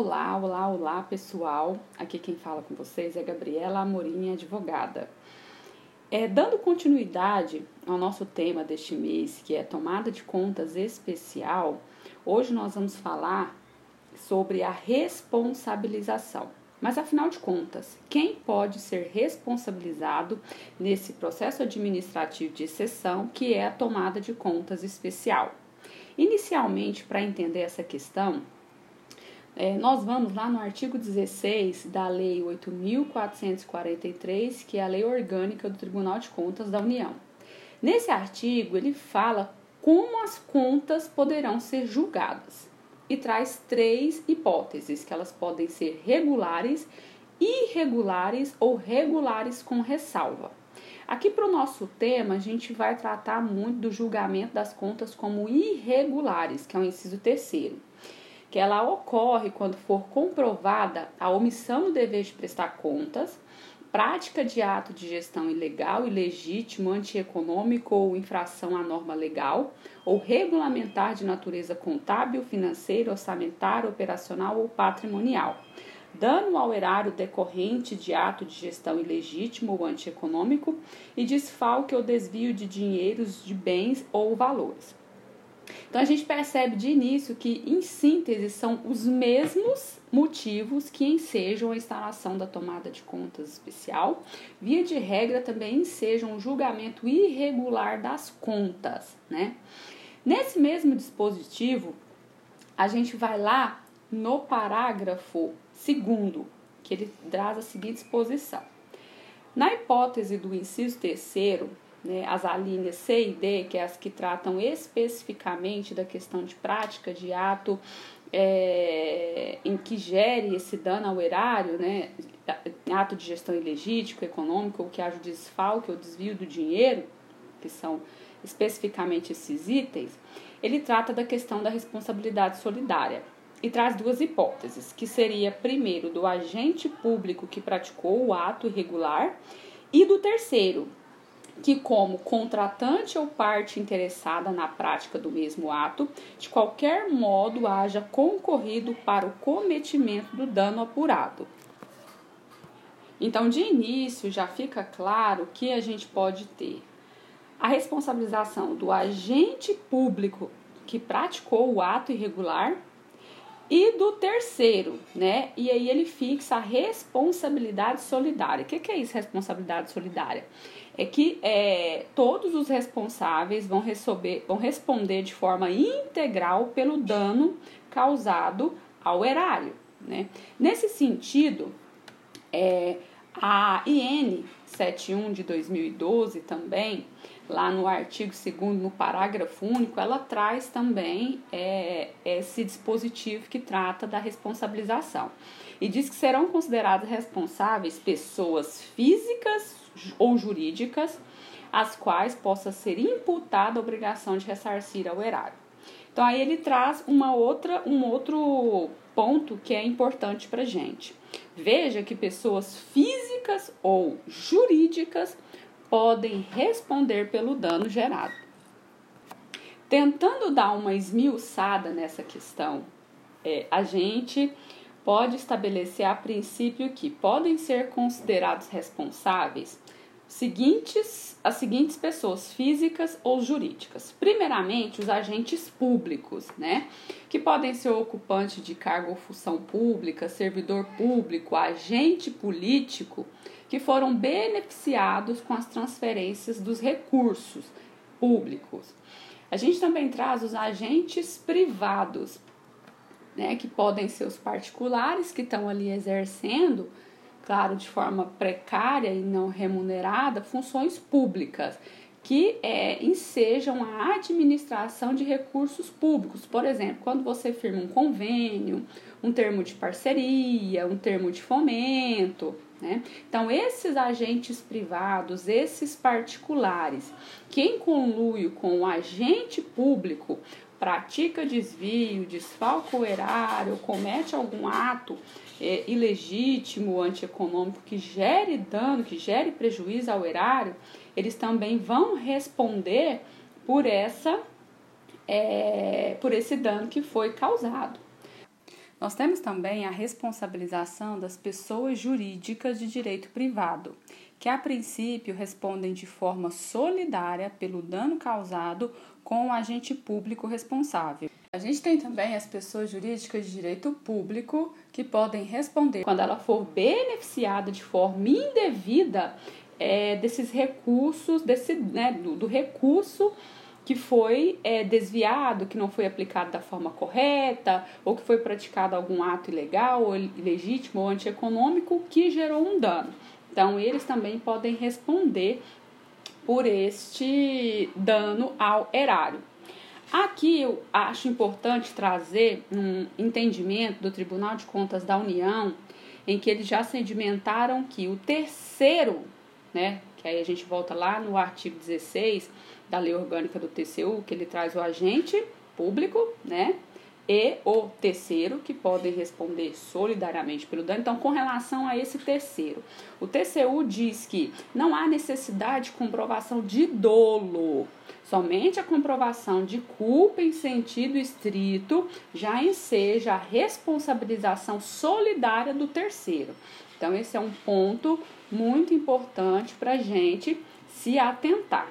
Olá, olá, olá pessoal. Aqui quem fala com vocês é Gabriela Amorim, advogada. É, dando continuidade ao nosso tema deste mês, que é tomada de contas especial, hoje nós vamos falar sobre a responsabilização. Mas afinal de contas, quem pode ser responsabilizado nesse processo administrativo de exceção que é a tomada de contas especial? Inicialmente, para entender essa questão, é, nós vamos lá no artigo 16 da Lei 8.443, que é a lei orgânica do Tribunal de Contas da União. Nesse artigo, ele fala como as contas poderão ser julgadas e traz três hipóteses, que elas podem ser regulares, irregulares ou regulares com ressalva. Aqui para o nosso tema, a gente vai tratar muito do julgamento das contas como irregulares, que é o inciso terceiro que ela ocorre quando for comprovada a omissão do dever de prestar contas, prática de ato de gestão ilegal, ilegítimo, antieconômico ou infração à norma legal, ou regulamentar de natureza contábil, financeira, orçamentária, operacional ou patrimonial. Dano ao erário decorrente de ato de gestão ilegítimo ou antieconômico e desfalque ou desvio de dinheiros, de bens ou valores. Então a gente percebe de início que, em síntese, são os mesmos motivos que ensejam a instalação da tomada de contas especial, via de regra também ensejam o julgamento irregular das contas, né? Nesse mesmo dispositivo, a gente vai lá no parágrafo segundo, que ele traz a seguinte exposição. Na hipótese do inciso terceiro, né, as alíneas C e D, que é as que tratam especificamente da questão de prática de ato é, em que gere esse dano ao erário, né, ato de gestão ilegítimo, econômico, ou que haja o desfalque ou desvio do dinheiro, que são especificamente esses itens, ele trata da questão da responsabilidade solidária. E traz duas hipóteses, que seria primeiro do agente público que praticou o ato irregular e do terceiro, que, como contratante ou parte interessada na prática do mesmo ato, de qualquer modo haja concorrido para o cometimento do dano apurado. Então, de início, já fica claro que a gente pode ter a responsabilização do agente público que praticou o ato irregular e do terceiro, né? E aí ele fixa a responsabilidade solidária. O que, que é isso, responsabilidade solidária? É que é, todos os responsáveis vão, receber, vão responder de forma integral pelo dano causado ao erário, né? Nesse sentido, é, a IN 71 de 2012 também lá no artigo 2 no parágrafo único, ela traz também é, esse dispositivo que trata da responsabilização. E diz que serão consideradas responsáveis pessoas físicas ou jurídicas, as quais possa ser imputada a obrigação de ressarcir ao erário. Então aí ele traz uma outra, um outro ponto que é importante para gente. Veja que pessoas físicas ou jurídicas podem responder pelo dano gerado. Tentando dar uma esmiuçada nessa questão, é, a gente pode estabelecer a princípio que podem ser considerados responsáveis seguintes, as seguintes pessoas físicas ou jurídicas. Primeiramente, os agentes públicos, né? Que podem ser ocupante de cargo ou função pública, servidor público, agente político que foram beneficiados com as transferências dos recursos públicos. A gente também traz os agentes privados, né, que podem ser os particulares que estão ali exercendo, claro, de forma precária e não remunerada, funções públicas que é, ensejam a administração de recursos públicos. Por exemplo, quando você firma um convênio, um termo de parceria, um termo de fomento, né? Então, esses agentes privados, esses particulares, quem conluio com o agente público pratica desvio, desfalca o erário, comete algum ato é, ilegítimo, antieconômico que gere dano, que gere prejuízo ao erário, eles também vão responder por essa é, por esse dano que foi causado. Nós temos também a responsabilização das pessoas jurídicas de direito privado, que a princípio respondem de forma solidária pelo dano causado com o agente público responsável. A gente tem também as pessoas jurídicas de direito público que podem responder quando ela for beneficiada de forma indevida é, desses recursos, desse, né, do, do recurso que foi é, desviado, que não foi aplicado da forma correta, ou que foi praticado algum ato ilegal, ou ilegítimo, ou antieconômico que gerou um dano. Então, eles também podem responder por este dano ao erário. Aqui eu acho importante trazer um entendimento do Tribunal de Contas da União, em que eles já sedimentaram que o terceiro, né, que aí a gente volta lá no artigo 16, da lei orgânica do TCU, que ele traz o agente público, né? E o terceiro, que podem responder solidariamente pelo dano. Então, com relação a esse terceiro, o TCU diz que não há necessidade de comprovação de dolo, somente a comprovação de culpa em sentido estrito já enseja a responsabilização solidária do terceiro. Então, esse é um ponto muito importante para a gente se atentar.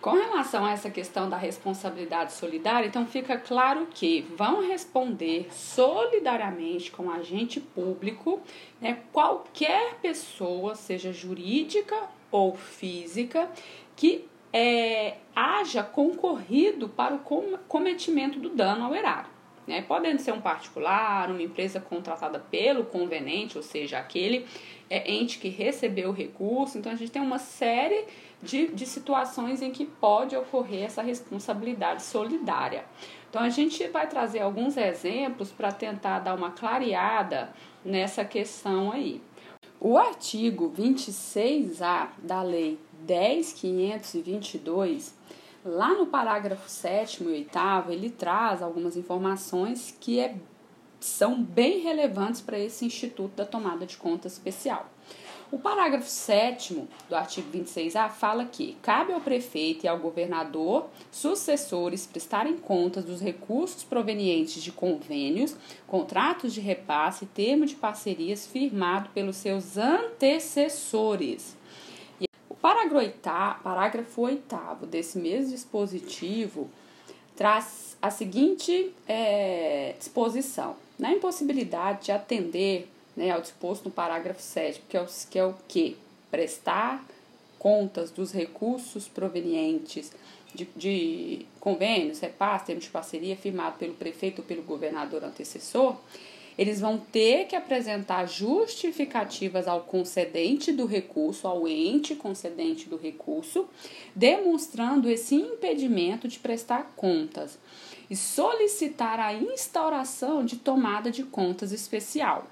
Com relação a essa questão da responsabilidade solidária, então fica claro que vão responder solidariamente com o agente público né, qualquer pessoa, seja jurídica ou física, que é, haja concorrido para o cometimento do dano ao erário. Né? Podendo ser um particular, uma empresa contratada pelo convenente, ou seja, aquele é, ente que recebeu o recurso. Então, a gente tem uma série de, de situações em que pode ocorrer essa responsabilidade solidária. Então, a gente vai trazer alguns exemplos para tentar dar uma clareada nessa questão aí. O artigo 26A da Lei 10.522, lá no parágrafo 7 e 8, ele traz algumas informações que é, são bem relevantes para esse Instituto da Tomada de Conta Especial. O parágrafo 7 do artigo 26A fala que cabe ao prefeito e ao governador sucessores prestarem contas dos recursos provenientes de convênios, contratos de repasse e termo de parcerias firmado pelos seus antecessores. Parágrafo 8 desse mesmo dispositivo traz a seguinte é, disposição: na impossibilidade de atender né, ao disposto no parágrafo 7, que é o que? É o? Prestar contas dos recursos provenientes de, de convênios, repasse, termos de parceria firmado pelo prefeito ou pelo governador antecessor, eles vão ter que apresentar justificativas ao concedente do recurso, ao ente concedente do recurso, demonstrando esse impedimento de prestar contas e solicitar a instauração de tomada de contas especial.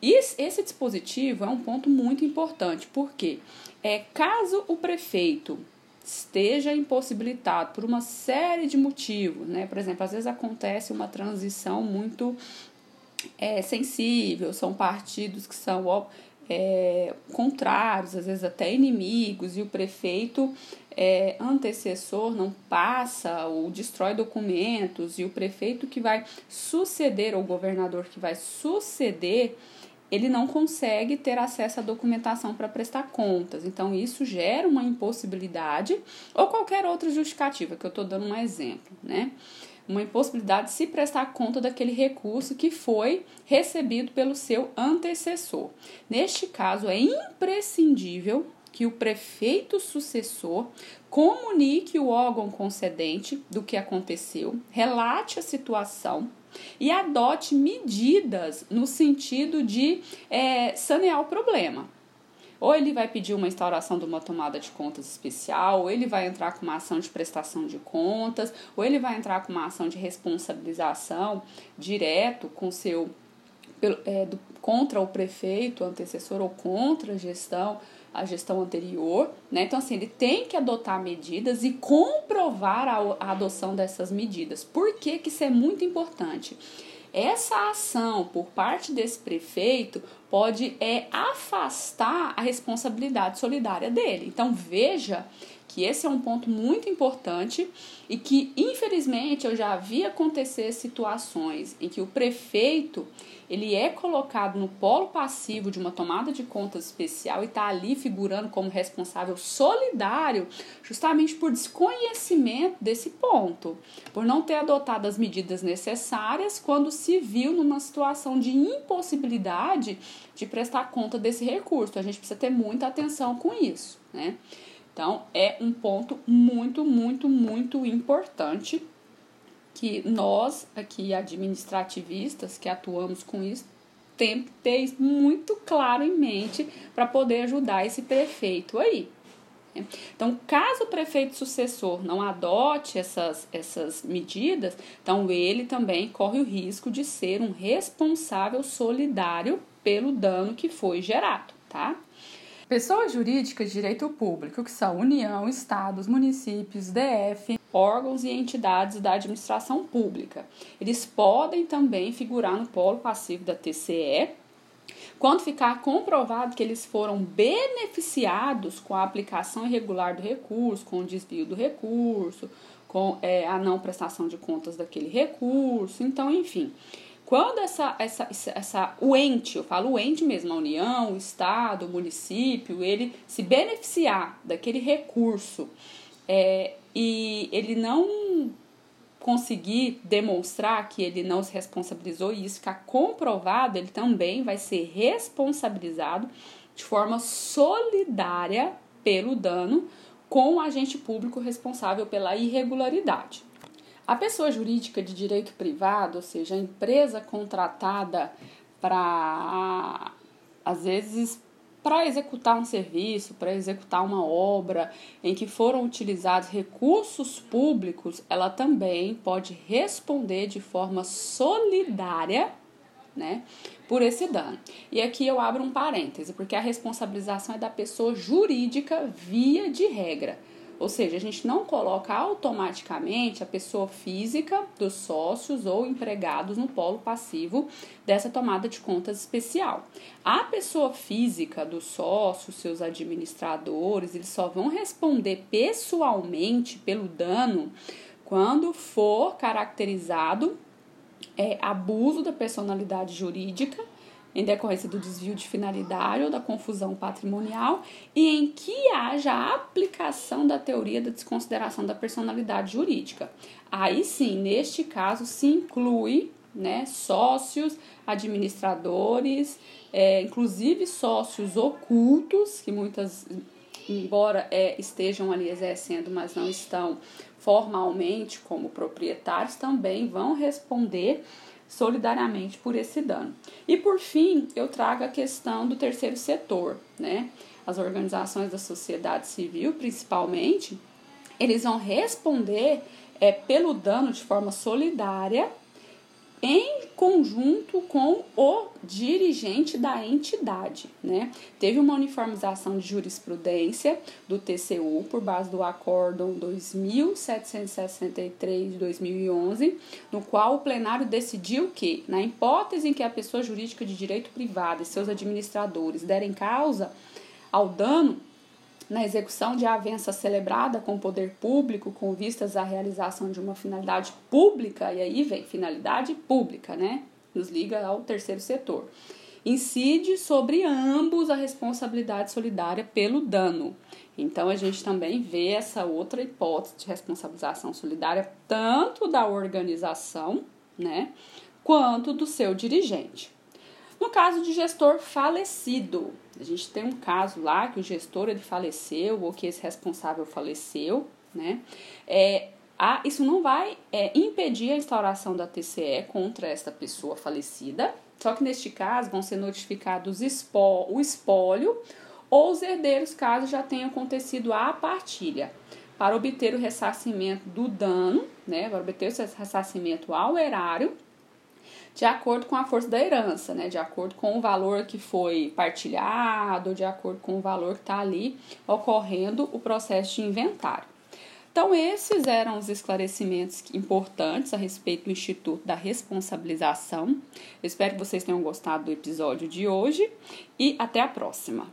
Esse dispositivo é um ponto muito importante, porque é, caso o prefeito esteja impossibilitado por uma série de motivos, né? Por exemplo, às vezes acontece uma transição muito é, sensível, são partidos que são é, contrários, às vezes até inimigos, e o prefeito é, antecessor não passa ou destrói documentos, e o prefeito que vai suceder, ou o governador que vai suceder, ele não consegue ter acesso à documentação para prestar contas. Então, isso gera uma impossibilidade ou qualquer outra justificativa, que eu estou dando um exemplo, né? Uma impossibilidade de se prestar conta daquele recurso que foi recebido pelo seu antecessor. Neste caso, é imprescindível que o prefeito sucessor comunique o órgão concedente do que aconteceu, relate a situação e adote medidas no sentido de é, sanear o problema. Ou ele vai pedir uma instauração de uma tomada de contas especial, ou ele vai entrar com uma ação de prestação de contas, ou ele vai entrar com uma ação de responsabilização direto com seu é, do, contra o prefeito, o antecessor ou contra a gestão a gestão anterior, né? Então, assim, ele tem que adotar medidas e comprovar a, a adoção dessas medidas. Por que, que isso é muito importante? Essa ação por parte desse prefeito pode é, afastar a responsabilidade solidária dele. Então, veja que esse é um ponto muito importante e que, infelizmente, eu já vi acontecer situações em que o prefeito ele é colocado no polo passivo de uma tomada de contas especial e está ali figurando como responsável solidário, justamente por desconhecimento desse ponto, por não ter adotado as medidas necessárias quando se viu numa situação de impossibilidade de prestar conta desse recurso. A gente precisa ter muita atenção com isso, né? Então, é um ponto muito, muito, muito importante que nós, aqui administrativistas, que atuamos com isso, temos que ter muito claro em mente para poder ajudar esse prefeito aí. Então, caso o prefeito sucessor não adote essas, essas medidas, então ele também corre o risco de ser um responsável solidário pelo dano que foi gerado, tá? Pessoas jurídicas de direito público, que são União, Estados, municípios, DF, órgãos e entidades da administração pública. Eles podem também figurar no polo passivo da TCE, quando ficar comprovado que eles foram beneficiados com a aplicação irregular do recurso, com o desvio do recurso, com é, a não prestação de contas daquele recurso, então, enfim. Quando essa, essa, essa, o ente, eu falo o ente mesmo, a União, o Estado, o município, ele se beneficiar daquele recurso é, e ele não conseguir demonstrar que ele não se responsabilizou e isso ficar comprovado, ele também vai ser responsabilizado de forma solidária pelo dano com o agente público responsável pela irregularidade. A pessoa jurídica de direito privado, ou seja, a empresa contratada para, às vezes, para executar um serviço, para executar uma obra em que foram utilizados recursos públicos, ela também pode responder de forma solidária, né, por esse dano. E aqui eu abro um parêntese, porque a responsabilização é da pessoa jurídica via de regra. Ou seja, a gente não coloca automaticamente a pessoa física dos sócios ou empregados no polo passivo dessa tomada de contas especial. A pessoa física dos sócios, seus administradores, eles só vão responder pessoalmente pelo dano quando for caracterizado é, abuso da personalidade jurídica em decorrência do desvio de finalidade ou da confusão patrimonial e em que haja a aplicação da teoria da desconsideração da personalidade jurídica. Aí sim, neste caso, se inclui né, sócios, administradores, é, inclusive sócios ocultos, que muitas, embora é, estejam ali exercendo, mas não estão formalmente como proprietários, também vão responder solidariamente por esse dano. E por fim, eu trago a questão do terceiro setor, né? As organizações da sociedade civil, principalmente, eles vão responder é, pelo dano de forma solidária em conjunto com o dirigente da entidade, né? Teve uma uniformização de jurisprudência do TCU por base do Acórdão 2763 de 2011, no qual o plenário decidiu que, na hipótese em que a pessoa jurídica de direito privado e seus administradores derem causa ao dano na execução de avença celebrada com poder público com vistas à realização de uma finalidade pública, e aí vem finalidade pública, né? Nos liga ao terceiro setor. Incide sobre ambos a responsabilidade solidária pelo dano. Então a gente também vê essa outra hipótese de responsabilização solidária tanto da organização, né, quanto do seu dirigente. No caso de gestor falecido, a gente tem um caso lá que o gestor ele faleceu ou que esse responsável faleceu, né? É, a, isso não vai é, impedir a instauração da TCE contra esta pessoa falecida, só que neste caso vão ser notificados o espólio ou os herdeiros, caso já tenha acontecido a partilha, para obter o ressarcimento do dano, né? Para obter o ressarcimento ao erário de acordo com a força da herança, né? De acordo com o valor que foi partilhado, de acordo com o valor que está ali ocorrendo o processo de inventário. Então, esses eram os esclarecimentos importantes a respeito do Instituto da Responsabilização. Eu espero que vocês tenham gostado do episódio de hoje e até a próxima.